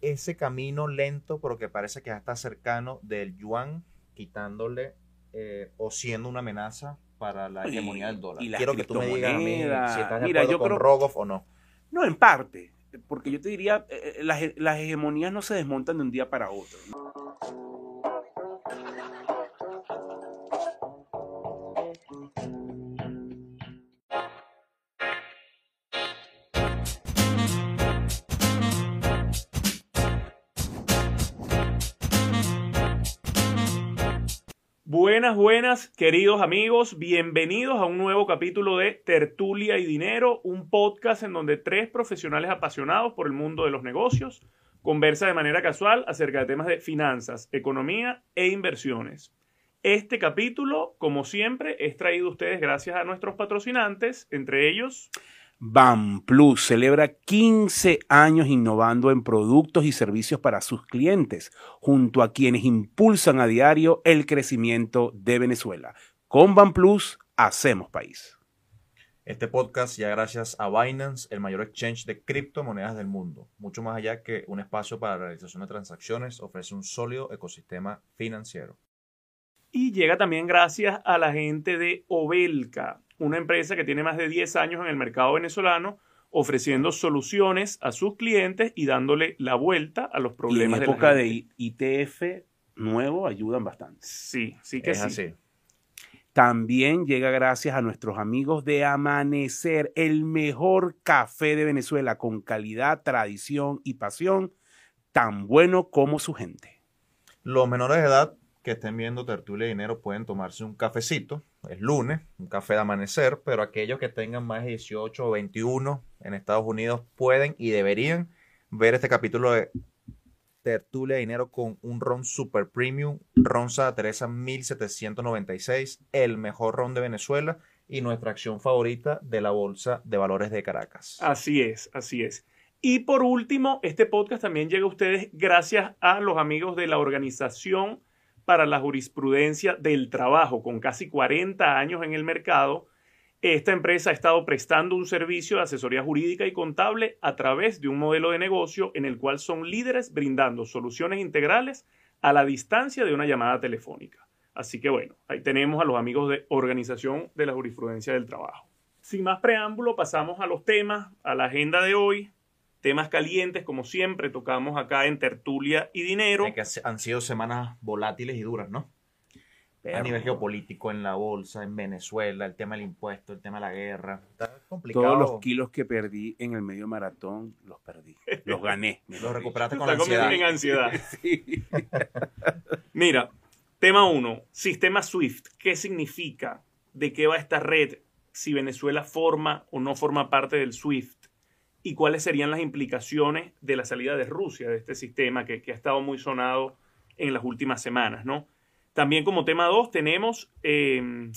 ese camino lento, pero que parece que ya está cercano del yuan, quitándole eh, o siendo una amenaza para la hegemonía del dólar. y Quiero que tú me digas a mí si estás de Mira, acuerdo yo con creo- Rogoff o no. No, en parte, porque yo te diría, eh, eh, las, las hegemonías no se desmontan de un día para otro. ¿no? Buenas, buenas, queridos amigos, bienvenidos a un nuevo capítulo de Tertulia y Dinero, un podcast en donde tres profesionales apasionados por el mundo de los negocios conversan de manera casual acerca de temas de finanzas, economía e inversiones. Este capítulo, como siempre, es traído a ustedes gracias a nuestros patrocinantes, entre ellos BAM Plus celebra 15 años innovando en productos y servicios para sus clientes, junto a quienes impulsan a diario el crecimiento de Venezuela. Con BAM Plus hacemos país. Este podcast ya gracias a Binance, el mayor exchange de criptomonedas del mundo. Mucho más allá que un espacio para la realización de transacciones, ofrece un sólido ecosistema financiero. Y llega también gracias a la gente de Obelca, una empresa que tiene más de 10 años en el mercado venezolano, ofreciendo soluciones a sus clientes y dándole la vuelta a los Y en problemas época la de gente. I- ITF nuevo ayudan bastante. Sí, sí que es sí. así. También llega gracias a nuestros amigos de Amanecer, el mejor café de Venezuela con calidad, tradición y pasión, tan bueno como su gente. Los menores de edad que estén viendo Tertulia y Dinero pueden tomarse un cafecito, es lunes, un café de amanecer, pero aquellos que tengan más de 18 o 21 en Estados Unidos pueden y deberían ver este capítulo de Tertulia y Dinero con un ron super premium, ron Santa Teresa 1796, el mejor ron de Venezuela y nuestra acción favorita de la Bolsa de Valores de Caracas. Así es, así es. Y por último, este podcast también llega a ustedes gracias a los amigos de la Organización para la Jurisprudencia del Trabajo, con casi 40 años en el mercado. Esta empresa ha estado prestando un servicio de asesoría jurídica y contable a través de un modelo de negocio en el cual son líderes brindando soluciones integrales a la distancia de una llamada telefónica. Así que bueno, ahí tenemos a los amigos de Organización de la Jurisprudencia del Trabajo. Sin más preámbulo, pasamos a los temas, a la agenda de hoy. Temas calientes, como siempre, tocamos acá en Tertulia y Dinero. Que han sido semanas volátiles y duras, ¿no? a nivel geopolítico en la bolsa, en Venezuela, el tema del impuesto, el tema de la guerra. Está complicado. Todos los kilos que perdí en el medio maratón, los perdí. Los gané. Los recuperaste con Está ansiedad. comiendo en ansiedad. Sí. Mira, tema 1, sistema SWIFT. ¿Qué significa? ¿De qué va esta red? Si Venezuela forma o no forma parte del SWIFT. ¿Y cuáles serían las implicaciones de la salida de Rusia de este sistema que, que ha estado muy sonado en las últimas semanas, ¿no? También como tema 2 tenemos eh,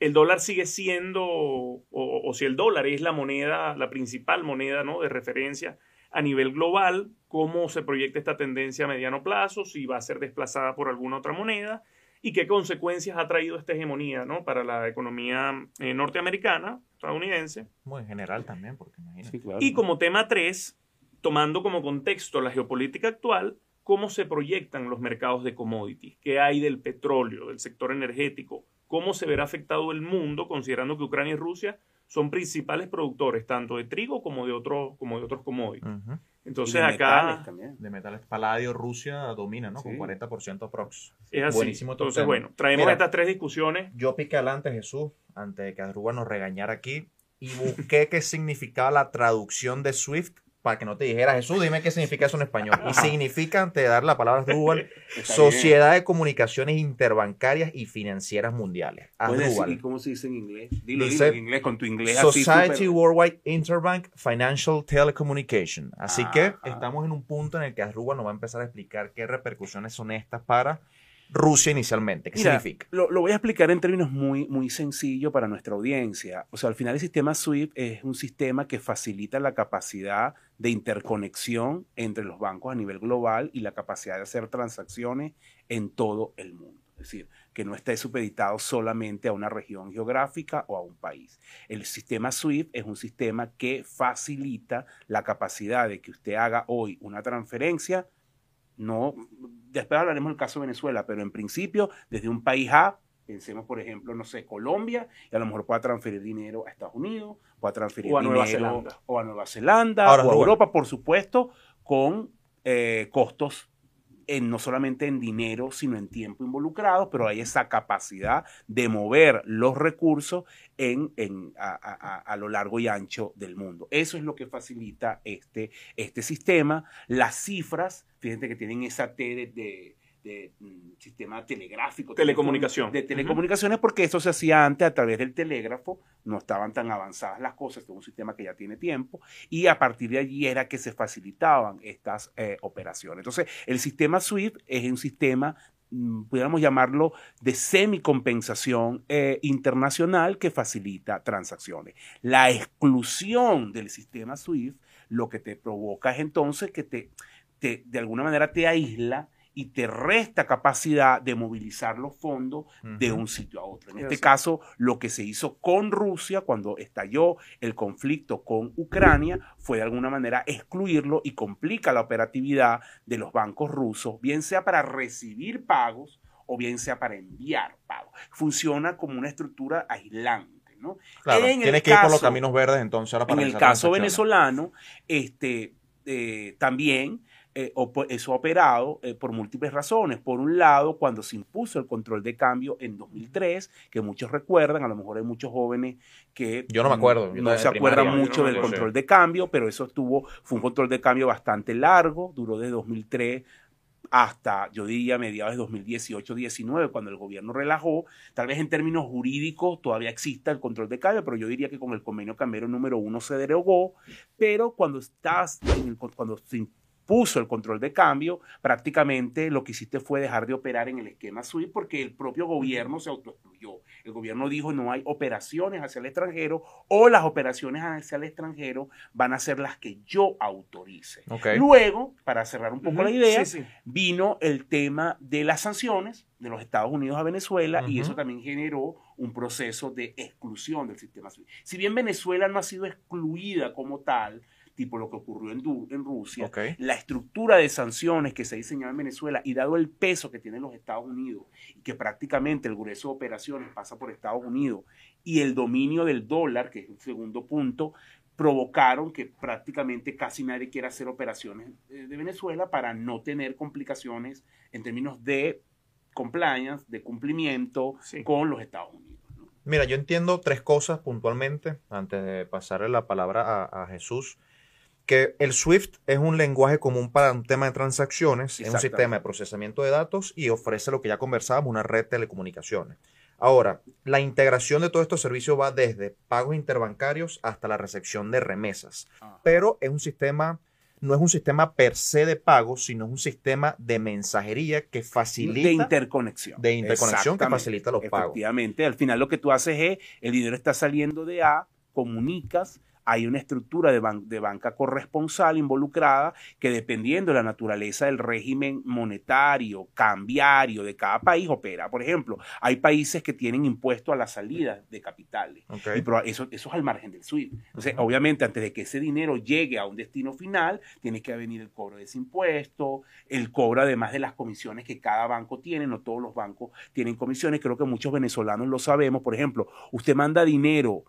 el dólar sigue siendo, o, o si el dólar es la moneda, la principal moneda ¿no? de referencia a nivel global, cómo se proyecta esta tendencia a mediano plazo, si va a ser desplazada por alguna otra moneda y qué consecuencias ha traído esta hegemonía ¿no? para la economía eh, norteamericana, estadounidense. Muy en general también, porque imagínate. Sí, claro. Y como tema 3, tomando como contexto la geopolítica actual, cómo se proyectan los mercados de commodities, qué hay del petróleo, del sector energético, cómo se verá afectado el mundo considerando que Ucrania y Rusia son principales productores tanto de trigo como de, otro, como de otros commodities. Ujú. Y Entonces de acá metales también. De metales paladio, Rusia domina, ¿no? Sí. Con 40% prox. es así. Buenísimo Entonces, tema. bueno, traemos Mira. estas tres discusiones. Yo piqué adelante, Jesús, antes de que Adruba nos regañara aquí, y busqué qué significaba la traducción de SWIFT para que no te dijera, Jesús, dime qué significa eso en español. Y significa, antes de dar la palabra a Adrúbal, Está Sociedad de Comunicaciones Interbancarias y Financieras Mundiales. ¿y ¿Cómo se dice en inglés? Dilo, Dice, dilo en inglés con tu inglés así Society Worldwide Interbank Financial Telecommunication. Así que estamos en un punto en el que Adrúbal nos va a empezar a explicar qué repercusiones son estas para Rusia inicialmente. ¿Qué Mira, significa? Lo, lo voy a explicar en términos muy, muy sencillos para nuestra audiencia. O sea, al final el sistema SWIFT es un sistema que facilita la capacidad de interconexión entre los bancos a nivel global y la capacidad de hacer transacciones en todo el mundo. Es decir, que no esté supeditado solamente a una región geográfica o a un país. El sistema SWIFT es un sistema que facilita la capacidad de que usted haga hoy una transferencia, no, después hablaremos del caso de Venezuela, pero en principio desde un país A Pensemos, por ejemplo, no sé, Colombia, y a lo mejor pueda transferir dinero a Estados Unidos, pueda transferir o a dinero Nueva Zelanda. o a Nueva Zelanda, Ahora, o a. Europa, por supuesto, con eh, costos en, no solamente en dinero, sino en tiempo involucrados, pero hay esa capacidad de mover los recursos en, en- a, a- a- a lo largo y ancho del mundo. Eso es lo que facilita este, este sistema. Las cifras, fíjense que tienen esa T de, de- de, mm, sistema telegráfico. Telecomunicación. De telecomunicaciones, porque eso se hacía antes a través del telégrafo, no estaban tan avanzadas las cosas, es un sistema que ya tiene tiempo, y a partir de allí era que se facilitaban estas eh, operaciones. Entonces, el sistema SWIFT es un sistema mm, pudiéramos llamarlo de semicompensación eh, internacional que facilita transacciones. La exclusión del sistema SWIFT lo que te provoca es entonces que te, te- de alguna manera te aísla y te resta capacidad de movilizar los fondos de un sitio a otro. En este caso, lo que se hizo con Rusia cuando estalló el conflicto con Ucrania fue de alguna manera excluirlo y complica la operatividad de los bancos rusos, bien sea para recibir pagos o bien sea para enviar pagos. Funciona como una estructura aislante. ¿no? Claro, En el tienes que ir por los caminos verdes entonces ahora para En el caso venezolano, este, eh, también eh, opo- eso ha operado eh, por múltiples razones. Por un lado, cuando se impuso el control de cambio en 2003, que muchos recuerdan, a lo mejor hay muchos jóvenes que Yo no me acuerdo, no se acuerdan primaria, mucho no del acuerdo. control de cambio, pero eso estuvo, fue un control de cambio bastante largo, duró de 2003 hasta, yo diría, mediados de 2018-19, cuando el gobierno relajó. Tal vez en términos jurídicos todavía exista el control de cambio, pero yo diría que con el convenio cambiario número uno se derogó. Pero cuando estás, en el- cuando se impuso el control de cambio, prácticamente lo que hiciste fue dejar de operar en el esquema SWIFT porque el propio gobierno se autoexcluyó. El gobierno dijo no hay operaciones hacia el extranjero o las operaciones hacia el extranjero van a ser las que yo autorice. Luego, para cerrar un poco la idea, sí, sí. vino el tema de las sanciones de los Estados Unidos a Venezuela y eso también generó un proceso de exclusión del sistema SWIFT. Si bien Venezuela no ha sido excluida como tal, tipo lo que ocurrió en, Du- en Rusia, la estructura de sanciones que se ha diseñado en Venezuela y dado el peso que tienen los Estados Unidos y que prácticamente el grueso de operaciones pasa por Estados Unidos y el dominio del dólar, que es el segundo punto, provocaron que prácticamente casi nadie quiera hacer operaciones eh, de Venezuela para no tener complicaciones en términos de compliance, de cumplimiento Sí. con los Estados Unidos. ¿no? Mira, yo entiendo tres cosas puntualmente antes de pasarle la palabra a, a Jesús. Que el SWIFT es un lenguaje común para un tema de transacciones, es un sistema de procesamiento de datos y ofrece lo que ya conversábamos, una red de telecomunicaciones. Ahora, la integración de todos estos servicios va desde pagos interbancarios hasta la recepción de remesas. Pero es un sistema, no es un sistema per se de pagos, sino es un sistema de mensajería que facilita de interconexión. de interconexión que facilita los pagos. Efectivamente, al final lo que tú haces es, el dinero está saliendo de A, comunicas, hay una estructura de, ban- de banca corresponsal involucrada que dependiendo de la naturaleza del régimen monetario, cambiario de cada país opera. Por ejemplo, hay países que tienen impuesto a la salida de capitales. Ok. Y eso, eso es al margen del SWIFT. Entonces, obviamente, antes de que ese dinero llegue a un destino final, tiene que venir el cobro de ese impuesto, el cobro además de las comisiones que cada banco tiene. No todos los bancos tienen comisiones. Creo que muchos venezolanos lo sabemos. Por ejemplo, usted manda dinero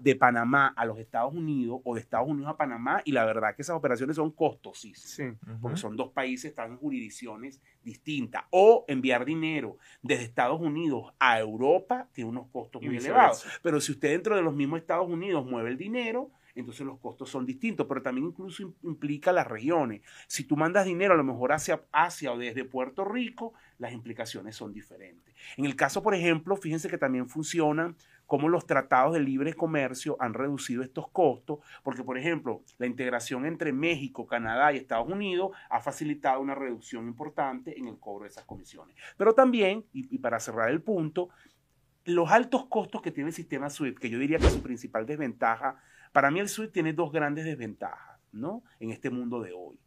de Panamá a los Estados Unidos o de Estados Unidos a Panamá y la verdad que esas operaciones son costosísimas Sí. Porque son dos países, están en jurisdicciones distintas. O enviar dinero desde Estados Unidos a Europa tiene unos costos Y muy elevados. Pero si usted dentro de los mismos Estados Unidos mueve el dinero, entonces los costos son distintos, pero también incluso im- implica las regiones. Si tú mandas dinero a lo mejor hacia Asia o desde Puerto Rico, las implicaciones son diferentes. En el caso, por ejemplo, fíjense que también funcionan como los tratados de libre comercio han reducido estos costos, porque, por ejemplo, la integración entre México, Canadá y Estados Unidos ha facilitado una reducción importante en el cobro de esas comisiones. Pero también, y, y para cerrar el punto, los altos costos que tiene el sistema SWIFT, que yo diría que es su principal desventaja, para mí el SWIFT tiene dos grandes desventajas, ¿no? En este mundo de hoy.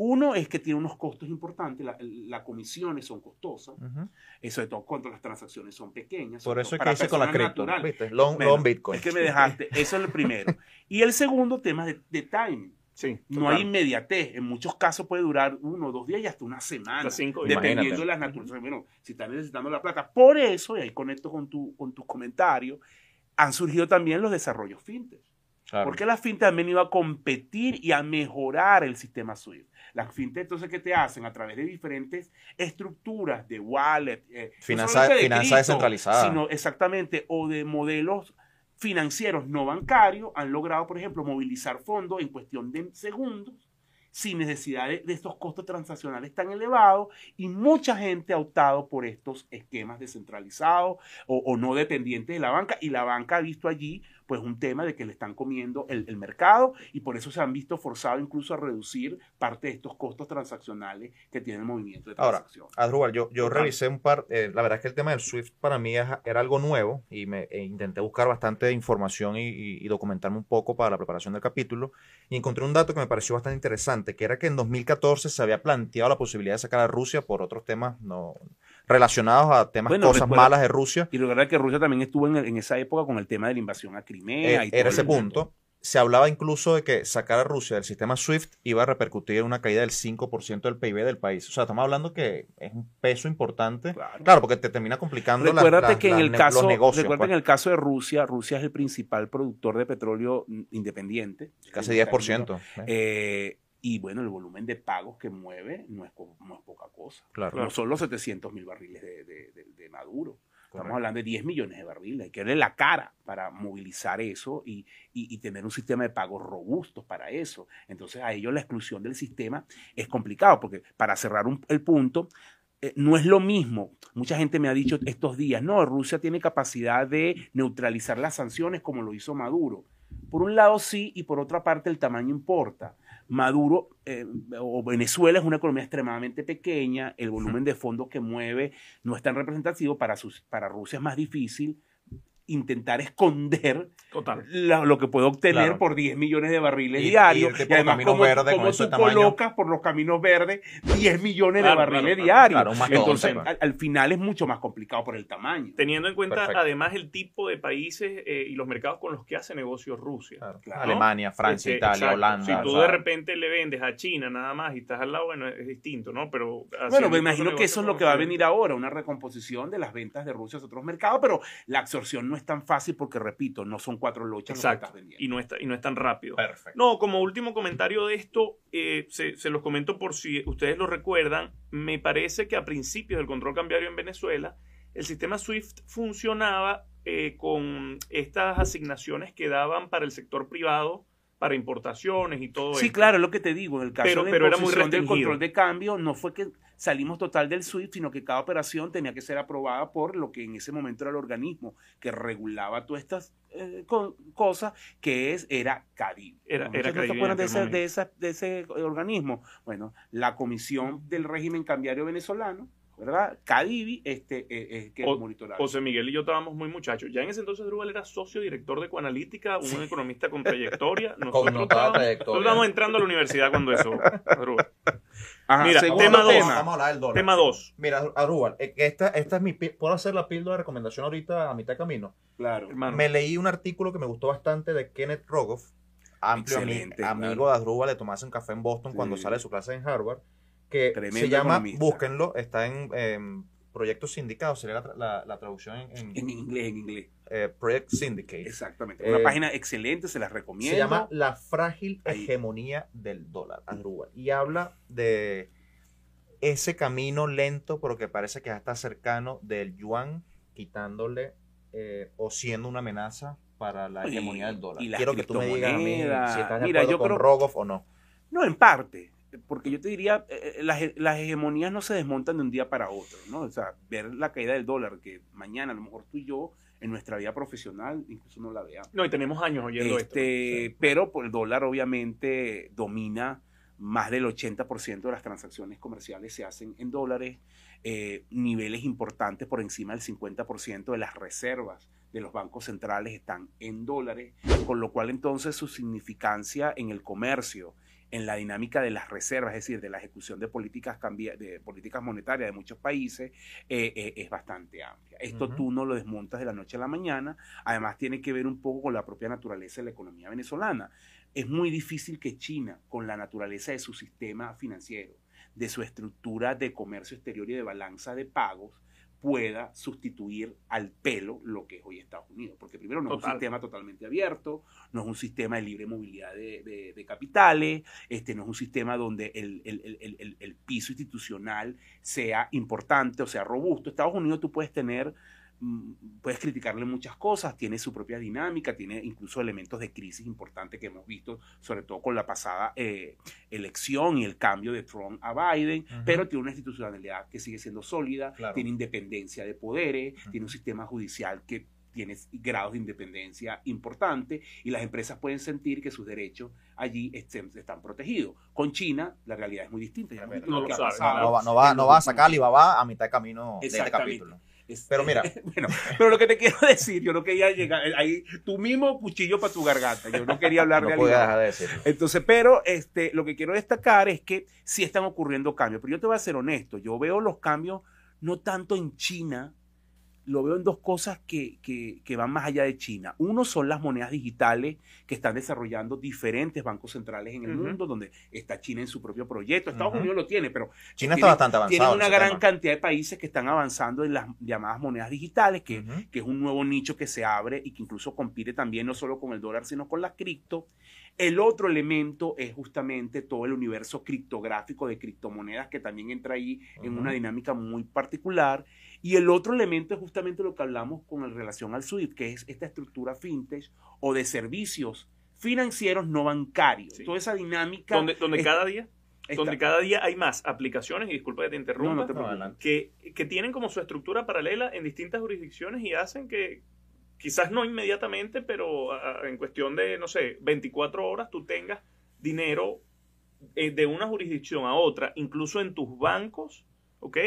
Uno es que tiene unos costos importantes, las la comisiones son costosas, Ujú. eso sobre todo cuando las transacciones son pequeñas. Por eso es que hice con la cripto. ¿viste? Long, long Bitcoin. Es que me dejaste, eso es el primero. Y el segundo tema de, de timing. Sí, No total. hay inmediatez. En muchos casos puede durar uno, dos días y hasta una semana. Hasta cinco, dependiendo imagínate. de las naturalezas. Bueno, si están necesitando la plata. Por eso, y ahí conecto con, tu, con tus comentarios, han surgido también los desarrollos fintech. Claro. Porque las fintech han venido a competir y a mejorar el sistema SWIFT. Las fintech, entonces, ¿qué te hacen? A través de diferentes estructuras de wallet, eh, Finanza- solamente de finanza cripto, descentralizada. Sino exactamente, o de modelos financieros no bancarios, han logrado, por ejemplo, movilizar fondos en cuestión de segundos sin necesidad de, de estos costos transaccionales tan elevados y mucha gente ha optado por estos esquemas descentralizados o, o no dependientes de la banca y la banca ha visto allí pues un tema de que le están comiendo el, el mercado y por eso se han visto forzados incluso a reducir parte de estos costos transaccionales que tiene el movimiento de Ahora, transacciones. Adrubal, yo, revisé un par, eh, la verdad es que el tema del Swift para mí era algo nuevo y me e intenté buscar bastante información y, y- y documentarme un poco para la preparación del capítulo y encontré un dato que me pareció bastante interesante, que era que en 2014 se había planteado la posibilidad de sacar a Rusia por otros temas no relacionados a temas, Bueno, cosas recuerda- malas de Rusia. Y recuerda que Rusia también estuvo en, el- en esa época con el tema de la invasión a Crimea. Eh, y era ese punto. Se hablaba incluso de que sacar a Rusia del sistema SWIFT iba a repercutir en una caída del 5% del PIB del país. O sea, estamos hablando que es un peso importante. Claro. Claro, porque te termina complicando Recuérdate las- que en el caso, los negocios. recuerda pues. en el caso de Rusia, Rusia es el principal productor de petróleo mm, independiente. Casi En 10%. ¿eh? Eh, y bueno, el volumen de pagos que mueve no es, no es poca cosa. claro. No son los 700 mil barriles de, de- de- de Maduro. Estamos hablando de 10 millones de barriles. Hay que darle la cara para movilizar eso y, y- y tener un sistema de pagos robustos para eso. Entonces, a ellos la exclusión del sistema es complicado, porque para cerrar un- el punto, eh, no es lo mismo. Mucha gente me ha dicho estos días, no, Rusia tiene capacidad de neutralizar las sanciones como lo hizo Maduro. Por un lado sí, y por otra parte el tamaño importa. Maduro eh, o Venezuela es una economía extremadamente pequeña, el volumen de fondos que mueve no es tan representativo, para, sus, para Rusia es más difícil intentar esconder Total. la- lo que puede obtener Claro. por 10 millones de barriles Y- diarios. Y, por además, como, verdes con como tú tamaño. colocas por los caminos verdes 10 millones Claro, de barriles claro, diarios. Claro, un mastodonte, Entonces, pues. al, al final es mucho más complicado por el tamaño. Teniendo en cuenta Perfecto. además el tipo de países eh, y los mercados con los que hace negocios Rusia. Claro. Claro. Alemania, Francia, Este, Italia, exacto. Holanda. Si tú o sea, de repente le vendes a China nada más y estás al lado, bueno, es distinto, ¿no? Pero Bueno, me imagino que eso es lo que va a venir ahora, una recomposición de las ventas de Rusia a otros mercados, pero la absorción no es tan fácil porque, repito, no son cuatro lochas lo que Exacto. estás vendiendo. Y no, está, y no es tan rápido. Perfecto. No, como último comentario de esto, eh, se, se los comento por si ustedes lo recuerdan, me parece que a principios del control cambiario en Venezuela, el sistema SWIFT funcionaba eh, con estas asignaciones que daban para el sector privado, para importaciones y todo Sí, esto. claro, es lo que te digo. En el caso Pero- de pero era muy del control de cambio, no fue que salimos total del SWIFT, sino que cada operación tenía que ser aprobada por lo que en ese momento era el organismo que regulaba todas estas eh, co- cosas, que es era CADIB. Era- era ¿No de de, esa- de ese organismo? Bueno, la Comisión del Régimen Cambiario Venezolano, ¿verdad? CADIBI, este, eh, eh, que O- monitoraba. José Miguel y yo estábamos muy muchachos. Ya en ese entonces Drubal era socio director de Coanalítica, un economista con trayectoria. Nosotros notada estábamos, trayectoria. nosotros estábamos entrando a la universidad cuando eso. Drubal. Ajá, Mira, tema dos. Vamos a hablar del dólar. Tema 2. Mira, Adrubal, eh, esta, esta es mi. ¿Puedo hacer la píldora de recomendación ahorita a mitad de camino? Claro. Hermano. Me leí un artículo que me gustó bastante de Kenneth Rogoff, amplio Excelente, amigo claro. de Adrubal, le tomaste un café en Boston Sí. cuando sale de su clase en Harvard, que se llama, economista. búsquenlo, está en em, Proyecto Sindicado, sería la, la- la traducción en, en, En inglés, en inglés. eh, Project Syndicate. Exactamente. Eh, Una página excelente, se las recomiendo. Se llama La frágil Ahí. hegemonía del dólar, Adrúbal. Y habla de ese camino lento, pero que parece que ya está cercano del yuan, quitándole eh, o siendo una amenaza para la Y- hegemonía del dólar. y Quiero que tú me digas a mí si estás de Mira, acuerdo yo con creo- Rogoff o no. No, en parte. Porque yo te diría, eh, eh, las, las hegemonías no se desmontan de un día para otro, ¿no? O sea, ver la caída del dólar, que mañana a lo mejor tú y yo, en nuestra vida profesional, incluso no la veamos. No, y tenemos años oyendo Este, esto. Pero pues, el dólar obviamente domina más del 80% de las transacciones comerciales se hacen en dólares, eh, niveles importantes por encima del 50% de las reservas de los bancos centrales están en dólares, con lo cual entonces su significancia en el comercio, en la dinámica de las reservas, es decir, de la ejecución de políticas, de políticas monetarias de muchos países, eh, eh, es bastante amplia. Esto tú no lo desmontas de la noche a la mañana, además tiene que ver un poco con la propia naturaleza de la economía venezolana. Es muy difícil que China, con la naturaleza de su sistema financiero, de su estructura de comercio exterior y de balanza de pagos, pueda sustituir al pelo lo que es hoy Estados Unidos. Porque primero no es un sistema totalmente abierto, no es un sistema de libre movilidad de, capitales, este, no es un sistema donde el, el, piso institucional sea importante o sea robusto. Estados Unidos tú puedes tener puedes criticarle muchas cosas, tiene su propia dinámica, tiene incluso elementos de crisis importantes que hemos visto, sobre todo con la pasada eh, elección y el cambio de Trump a Biden, pero tiene una institucionalidad que sigue siendo sólida, tiene independencia de poderes, tiene un sistema judicial que tiene grados de independencia importantes y las empresas pueden sentir que sus derechos allí están protegidos. Con China la realidad es muy distinta. no, lo va, no, va, no va a sacar Alibaba a mitad de camino de este capítulo. Pero mira. bueno, pero lo que te quiero decir, yo no quería llegar ahí, tu mismo cuchillo para tu garganta. Yo no quería hablar no de dejar de. Entonces, pero este, lo que quiero destacar es que sí están ocurriendo cambios. Pero yo te voy a ser honesto, yo veo los cambios no tanto en China, lo veo en dos cosas que, que, van más allá de China. Uno son las monedas digitales que están desarrollando diferentes bancos centrales en el mundo, donde está China en su propio proyecto. Estados Unidos lo tiene, pero China está bastante avanzado. Tiene una gran cantidad de países que están avanzando en las llamadas monedas digitales, que, que es un nuevo nicho que se abre y que incluso compite también no solo con el dólar, sino con las cripto. El otro elemento es justamente todo el universo criptográfico de criptomonedas que también entra ahí en una dinámica muy particular. Y el otro elemento es justamente lo que hablamos con relación al SWIFT, que es esta estructura fintech o de servicios financieros no bancarios. Toda esa dinámica. Donde, donde cada día. Donde cada día hay más aplicaciones, y disculpa que te interrumpa, que, que tienen como su estructura paralela en distintas jurisdicciones y hacen que, quizás no inmediatamente, pero en cuestión de, no sé, 24 horas tú tengas dinero eh, de una jurisdicción a otra, incluso en tus bancos, ¿ok?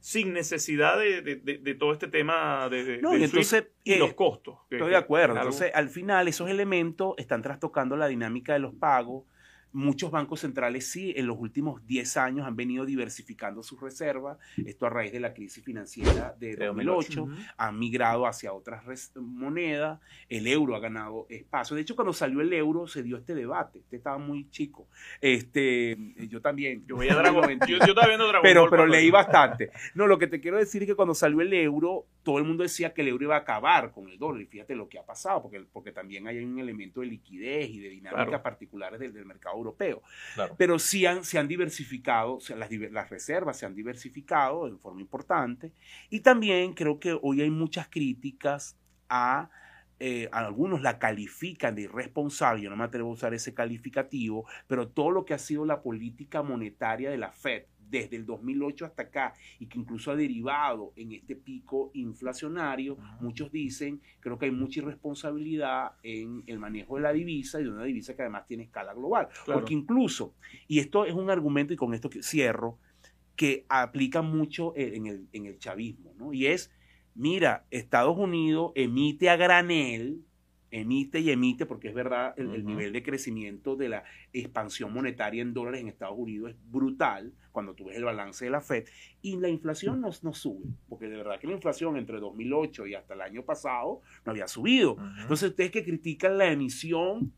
Sin necesidad de, todo este tema de, no, y, entonces, y los costos. estoy de acuerdo. Entonces, al final, esos elementos están trastocando la dinámica de los pagos, Muchos bancos centrales sí, en los últimos 10 años han venido diversificando sus reservas, esto a raíz de la crisis financiera de 2008, han migrado hacia otras monedas, el euro ha ganado espacio. De hecho, cuando salió el euro se dio este debate, este estaba muy chico. Este, yo también. Yo, yo, estaba viendo Dragon pero, Pero leí bastante. No, lo que te quiero decir es que cuando salió el euro, todo el mundo decía que el euro iba a acabar con el dólar, y fíjate lo que ha pasado, porque, porque también hay un elemento de liquidez y de dinámicas particulares del, del mercado europeo. Pero sí han, se han diversificado, las, las reservas se han diversificado en forma importante. Y también creo que hoy hay muchas críticas a eh, algunos la califican de irresponsable, yo no me atrevo a usar ese calificativo, pero todo lo que ha sido la política monetaria de la Fed desde el 2008 hasta acá y que incluso ha derivado en este pico inflacionario, muchos dicen, creo que hay mucha irresponsabilidad en el manejo de la divisa y de una divisa que además tiene escala global. Porque incluso, y esto es un argumento y con esto cierro, que aplica mucho en el, en el chavismo, ¿no? Y es, mira, Estados Unidos emite a granel emite y emite, porque es verdad, el, nivel de crecimiento de la expansión monetaria en dólares en Estados Unidos es brutal cuando tú ves el balance de la Fed, y la inflación no, no sube, porque de verdad que la inflación entre 2008 y hasta el año pasado no había subido. Entonces, ustedes que critican la emisión,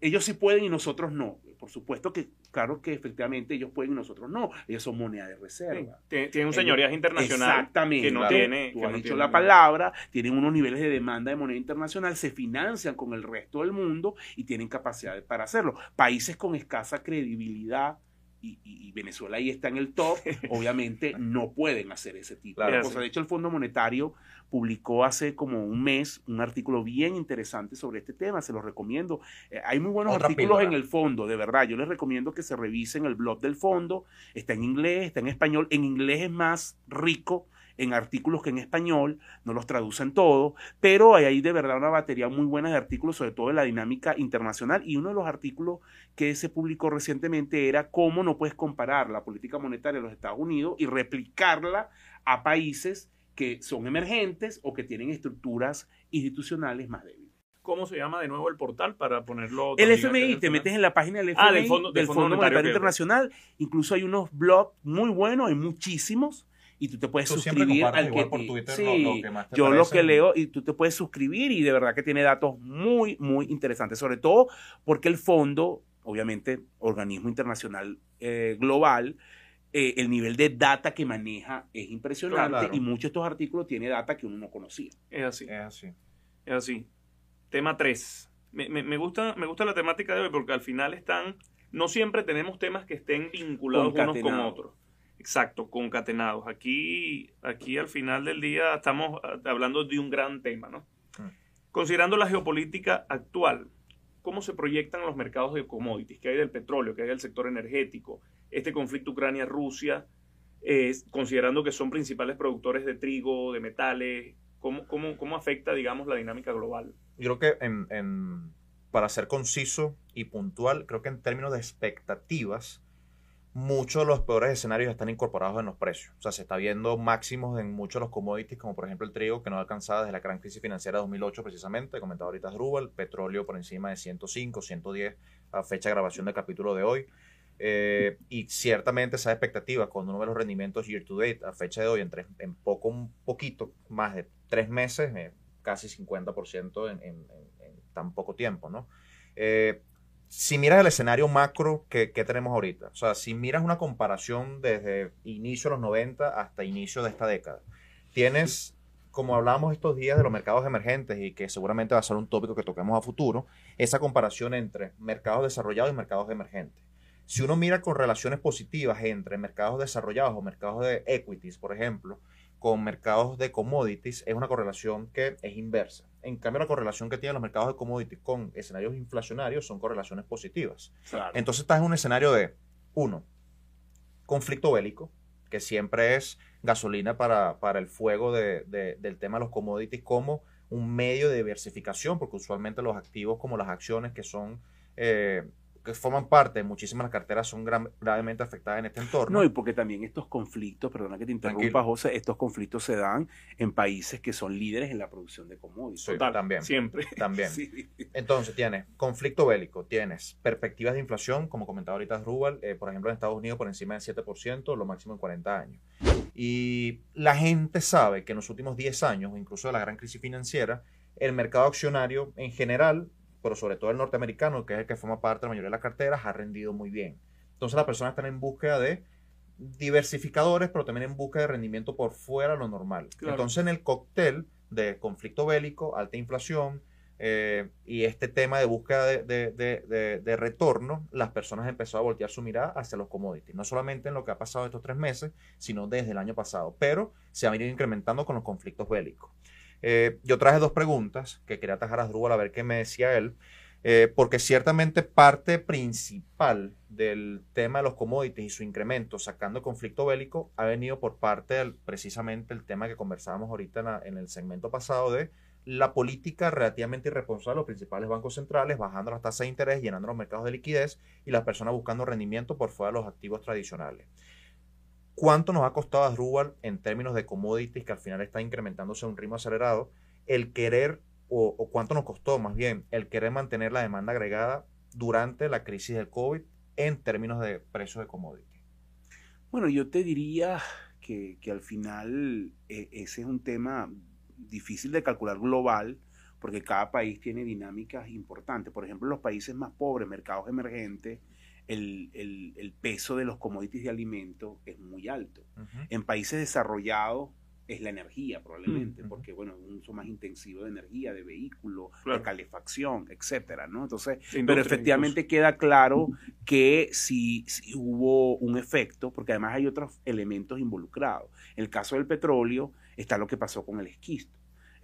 ellos sí pueden y nosotros no. Por supuesto que, claro que efectivamente ellos pueden y nosotros no. Ellos son moneda de reserva. tienen un señorías internacional exactamente, que no tiene. Tú has dicho la palabra, tienen unos niveles de demanda de moneda internacional, se financian con el resto del mundo y tienen capacidad para hacerlo. Países con escasa credibilidad y, Venezuela ahí está en el top, obviamente no pueden hacer ese tipo de cosas. De hecho, el Fondo Monetario publicó hace como un mes un artículo bien interesante sobre este tema, se los recomiendo. Eh, hay muy buenos artículos en el fondo, de verdad. Yo les recomiendo que se revisen el blog del fondo. Está en inglés, está en español. En inglés es más rico en artículos que en español, no los traducen todos, pero hay ahí de verdad una batería muy buena de artículos, sobre todo de la dinámica internacional. Y uno de los artículos que se publicó recientemente era cómo no puedes comparar la política monetaria de los Estados Unidos y replicarla a países que son emergentes o que tienen estructuras institucionales más débiles. ¿cómo se llama de nuevo el portal para ponerlo? El FMI, te metes en la página del FMI, Ah, del Fondo- del Fondo Monetario. Internacional. Incluso hay unos blogs muy buenos, hay muchísimos. Y tú te puedes Tú siempre suscribir al igual que por Twitter sí, lo- lo que más te yo lo que leo y tú te puedes suscribir y de verdad que tiene datos muy, muy interesantes. Sobre todo porque el fondo, obviamente, organismo internacional eh, global, eh, el nivel de data que maneja es impresionante Claro. y muchos de estos artículos tiene data que uno no conocía. Es así. Es así. Es así. Tema 3. Me, me- me gusta, me gusta la temática de hoy porque al final están. No siempre tenemos temas que estén vinculados unos con otros. Exacto, concatenados. Aquí, aquí al final del día estamos hablando de un gran tema, ¿no? Mm. Considerando la geopolítica actual, ¿cómo se proyectan los mercados de commodities? ¿Qué hay del petróleo? ¿Qué hay del sector energético? Este conflicto Ucrania-Rusia, considerando que son principales productores de trigo, de metales, ¿cómo, cómo, cómo afecta, digamos, la dinámica global? Yo creo que en, en- para ser conciso y puntual, creo que en términos de expectativas, muchos de los peores escenarios están incorporados en los precios. O sea, se está viendo máximos en muchos de los commodities, como por ejemplo el trigo, que no alcanzaba desde la gran crisis financiera de 2008 precisamente, comentado ahorita Drubal, petróleo por encima de 105, 110 a fecha de grabación del capítulo de hoy. Eh, y ciertamente esa expectativa, cuando uno ve los rendimientos year to date a fecha de hoy, en, tres- en poco, un poquito más de tres meses, eh, casi 50% en, en- en- tan poco tiempo, ¿no? Eh, si miras el escenario macro que, que tenemos ahorita, o sea, si miras una comparación desde inicio de los 90 hasta inicio de esta década, tienes, como hablábamos estos días de los mercados emergentes y que seguramente va a ser un tópico que toquemos a futuro, esa comparación entre mercados desarrollados y mercados emergentes. Si uno mira con relaciones positivas entre mercados desarrollados o mercados de equities, por ejemplo, con mercados de commodities, es una correlación que es inversa. En cambio, la correlación que tienen los mercados de commodities con escenarios inflacionarios son correlaciones positivas. Entonces estás en un escenario de, uno, conflicto bélico, que siempre es gasolina para, para el fuego de- de- del tema de los commodities como un medio de diversificación, porque usualmente los activos como las acciones que son... eh, que forman parte de muchísimas carteras son gran- gravemente afectadas en este entorno. No, y porque también estos conflictos, perdona que te interrumpa, Tranquilo. José, estos conflictos se dan en países que son líderes en la producción de commodities. Sí, Total, también. Siempre. También. Sí. Entonces tienes conflicto bélico, tienes perspectivas de inflación, como comentaba ahorita Rubal, eh, por ejemplo en Estados Unidos por encima del 7%, lo máximo en 40 años. Y la gente sabe que en los últimos 10 años, o incluso de la gran crisis financiera, el mercado accionario en general, pero sobre todo el norteamericano, que es el que forma parte de la mayoría de las carteras, ha rendido muy bien. Entonces las personas están en búsqueda de diversificadores, pero también en búsqueda de rendimiento por fuera de lo normal. Claro. Entonces en el cóctel de conflicto bélico, alta inflación, eh, y este tema de búsqueda de, de- de- de- de retorno, las personas empezaron a voltear su mirada hacia los commodities. No solamente en lo que ha pasado estos tres meses, sino desde el año pasado. Pero se han ido incrementando con los conflictos bélicos. Eh, yo traje dos preguntas que quería atajar a Drubal a ver qué me decía él. eh, porque ciertamente parte principal del tema de los commodities y su incremento sacando el conflicto bélico ha venido por parte del precisamente el tema que conversábamos ahorita en, en el segmento pasado de la política relativamente irresponsable de los principales bancos centrales, bajando las tasas de interés, llenando los mercados de liquidez y las personas buscando rendimiento por fuera de los activos tradicionales. ¿Cuánto nos ha costado a Drubal en términos de commodities, que al final está incrementándose a un ritmo acelerado, el querer, o, cuánto nos costó más bien, el querer mantener la demanda agregada durante la crisis del COVID en términos de precios de commodities? Bueno, yo te diría que, que al final eh, ese es un tema difícil de calcular global, porque cada país tiene dinámicas importantes. Por ejemplo, los países más pobres, mercados emergentes, el, el- el peso de los commodities de alimentos es muy alto. En países desarrollados es la energía probablemente, Mm, porque bueno, un uso más intensivo de energía, de vehículos, Claro. de calefacción, etcétera, ¿no? Entonces, pero efectivamente queda claro que si, si hubo un efecto, porque además hay otros elementos involucrados. En el caso del petróleo está lo que pasó con el esquisto.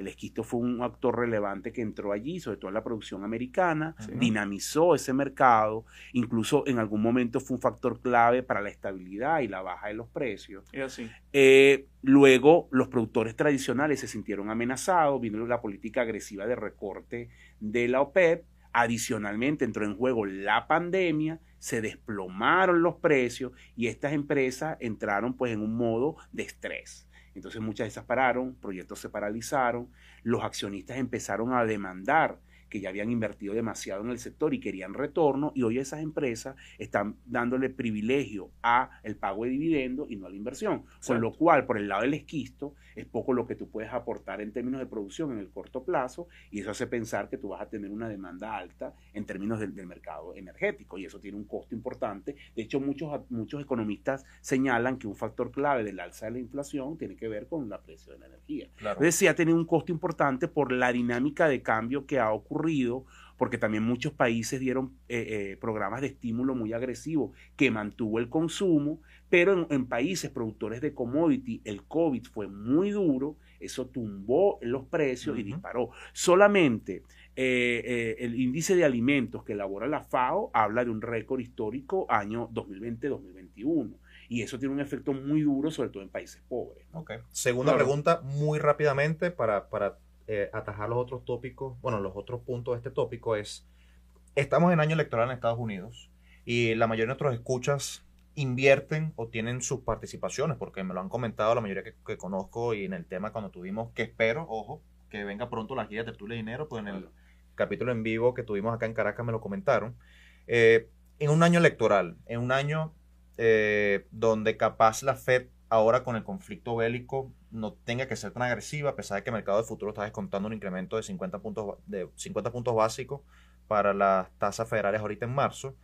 El esquisto fue un actor relevante que entró allí, sobre todo en la producción americana, Sí. dinamizó ese mercado, incluso en algún momento fue un factor clave para la estabilidad y la baja de los precios. Es así. Eh, luego, los productores tradicionales se sintieron amenazados, vino la política agresiva de recorte de la OPEP. Adicionalmente, entró en juego la pandemia, se desplomaron los precios y estas empresas entraron pues en un modo de estrés. Entonces muchas de esas pararon, proyectos se paralizaron, los accionistas empezaron a demandar que ya habían invertido demasiado en el sector y querían retorno, y hoy esas empresas están dándole privilegio a el pago de dividendos y no a la inversión. Con lo cual, por el lado del esquisto, es poco lo que tú puedes aportar en términos de producción en el corto plazo, y eso hace pensar que tú vas a tener una demanda alta en términos del, mercado energético, y eso tiene un costo importante. De hecho, muchos, muchos economistas señalan que un factor clave del alza de la inflación tiene que ver con la precio de la energía. Claro. Entonces, sí ha tenido un costo importante por la dinámica de cambio que ha ocurrido, porque también muchos países dieron eh, eh, programas de estímulo muy agresivos que mantuvo el consumo, pero en, países productores de commodity el COVID fue muy duro, eso tumbó los precios y disparó. Solamente eh, el índice de alimentos que elabora la FAO habla de un récord histórico año 2020-2021 y eso tiene un efecto muy duro, sobre todo en países pobres. Segunda pregunta, muy rápidamente, para, para eh, atajar los otros tópicos, bueno, los otros puntos de este tópico es, estamos en año electoral en Estados Unidos y la mayoría de nuestros escuchas invierten o tienen sus participaciones, porque me lo han comentado la mayoría que, conozco y en el tema cuando tuvimos, que espero, ojo, que venga pronto la guía de Tertulia de Dinero, pues en el capítulo en vivo que tuvimos acá en Caracas me lo comentaron. Eh, en un año electoral, en un año eh, donde capaz la Fed ahora con el conflicto bélico no tenga que ser tan agresiva, a pesar de que el mercado de futuro está descontando un incremento de 50 puntos, de 50 puntos básicos para las tasas federales ahorita en marzo.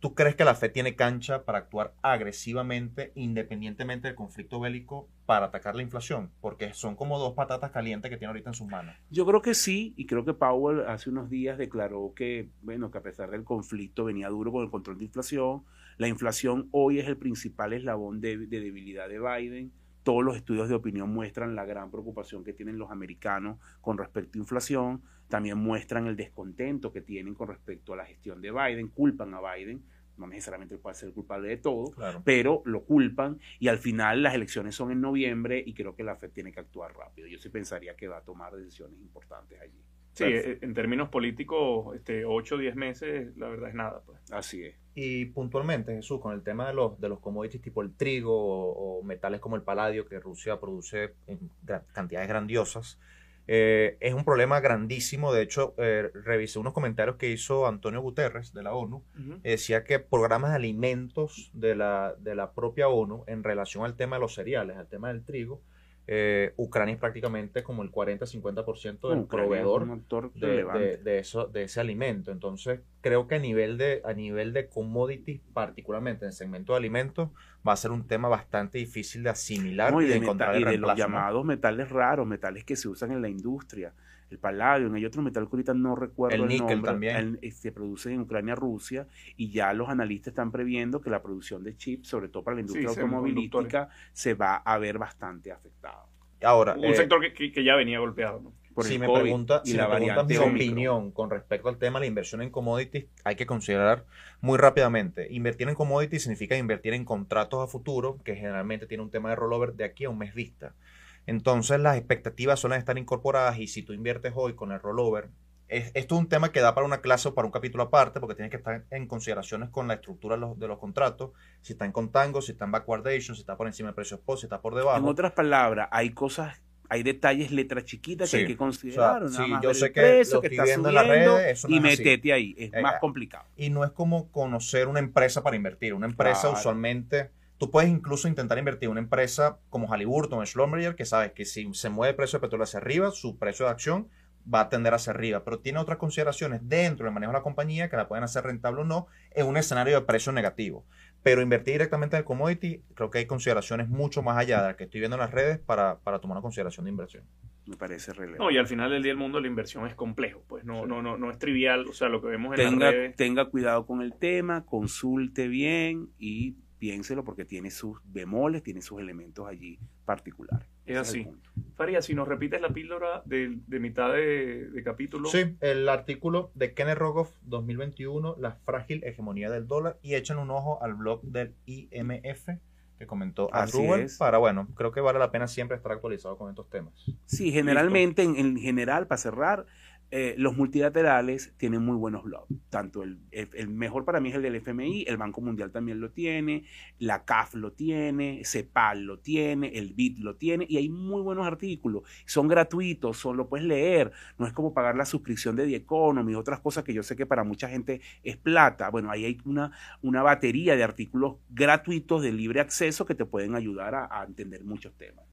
¿Tú crees que la Fed tiene cancha para actuar agresivamente, independientemente del conflicto bélico, para atacar la inflación? Porque son como dos patatas calientes que tiene ahorita en sus manos. Yo creo que sí, y creo que Powell hace unos días declaró que, bueno, que a pesar del conflicto venía duro con el control de inflación. La inflación hoy es el principal eslabón de, de debilidad de Biden. Todos los estudios de opinión muestran la gran preocupación que tienen los americanos con respecto a inflación. También muestran el descontento que tienen con respecto a la gestión de Biden. Culpan a Biden no necesariamente puede ser culpable de todo, pero lo culpan y al final las elecciones son en noviembre y creo que la FED tiene que actuar rápido. Yo sí pensaría que va a tomar decisiones importantes allí. Sí, eh, en términos políticos, este, 8 o 10 meses, la verdad es nada. Pues. Así es. Y puntualmente, Jesús, con el tema de los, de los commodities tipo el trigo o, metales como el paladio que Rusia produce en cantidades grandiosas, eh, es un problema grandísimo. De hecho, eh, revisé unos comentarios que hizo Antonio Guterres de la ONU. decía que programas de alimentos de la, de la propia ONU en relación al tema de los cereales, al tema del trigo, eh, Ucrania es prácticamente como el 40-50% del proveedor de, de, eso, de ese alimento. Entonces, creo que a nivel, de, a nivel de commodities, particularmente en el segmento de alimentos, va a ser un tema bastante difícil de asimilar y, de, encontrar y de los llamados metales raros, metales que se usan en la industria el palladium, hay otro metal que ahorita no recuerdo el, el níquel también. Eh, se produce en Ucrania, Rusia, y ya los analistas están previendo que la producción de chips, sobre todo para la industria automovilística, se va a ver bastante afectada. Ahora, un eh, sector que, ya venía golpeado. ¿no? Por si me pregunta, y la mi opinión con respecto al tema de la inversión en commodities, hay que considerar muy rápidamente. Invertir en commodities significa invertir en contratos a futuro, que generalmente tiene un tema de rollover de aquí a un mes vista. Entonces las expectativas suelen estar incorporadas y si tú inviertes hoy con el rollover, esto es un tema que da para una clase o para un capítulo aparte porque tienes que estar en consideraciones con la estructura de los, contratos, si está en contango, si está en backwardation, si está por encima del precio spot, si está por debajo. En otras palabras, hay cosas hay detalles, letras chiquitas que hay que considerar. sí, yo sé que lo estoy viendo en las redes. y métete ahí, es eh, más complicado. Y no es como conocer una empresa para invertir. Una empresa usualmente Tú puedes incluso intentar invertir en una empresa como Halliburton o Schlumberger, que sabes que si se mueve el precio de petróleo hacia arriba, su precio de acción va a tender hacia arriba, pero tiene otras consideraciones dentro del manejo de la compañía que la pueden hacer rentable o no en un escenario de precio negativo. Pero invertir directamente en el commodity, creo que hay consideraciones mucho más allá de las que estoy viendo en las redes para, tomar una consideración de inversión. Me parece relevante. No, y al final del día del mundo la inversión es complejo, pues no, no, no, no es trivial, o sea, lo que vemos en las redes. Tenga cuidado con el tema, consulte bien y piénselo porque tiene sus bemoles, tiene sus elementos allí particulares. Es así. Faría, si nos repites la píldora de, mitad de, capítulo. Sí, el artículo de Kenneth Rogoff 2021, La frágil hegemonía del dólar, y echan un ojo al blog del IMF que comentó a para, bueno, creo que vale la pena siempre estar actualizado con estos temas. Sí, generalmente, en, en general, para cerrar, eh, los multilaterales tienen muy buenos blogs. Tanto el, el, el mejor para mí es el del FMI, el Banco Mundial también lo tiene, la CAF lo tiene, CEPAL lo tiene, el BID lo tiene, y hay muy buenos artículos. Son gratuitos, son, lo puedes leer. No es como pagar la suscripción de The Economy, otras cosas que yo sé que para mucha gente es plata. Bueno, ahí hay una, una batería de artículos gratuitos de libre acceso que te pueden ayudar a, a entender muchos temas.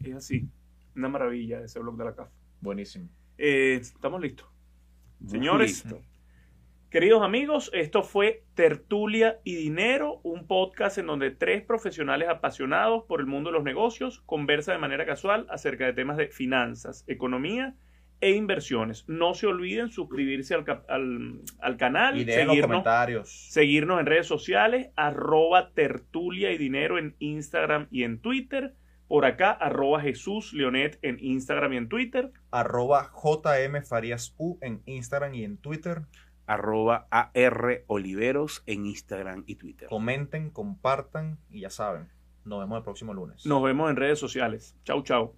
Es así. Una maravilla ese blog de la CAF. Buenísimo. Eh, Estamos listos. Señores, Listo. Queridos amigos, esto fue Tertulia y Dinero, un podcast en donde tres profesionales apasionados por el mundo de los negocios conversan de manera casual acerca de temas de finanzas, economía e inversiones. No se olviden suscribirse al, al- al canal, Y seguirnos, comentarios. seguirnos en redes sociales, arroba tertulia y dinero en Instagram y en Twitter. Por acá, arroba Jesús Leonet en Instagram y en Twitter. Arroba JM Farías U en Instagram y en Twitter. Arroba AR Oliveros en Instagram y Twitter. Comenten, compartan y ya saben. Nos vemos el próximo lunes. Nos vemos en redes sociales. Chau, chau.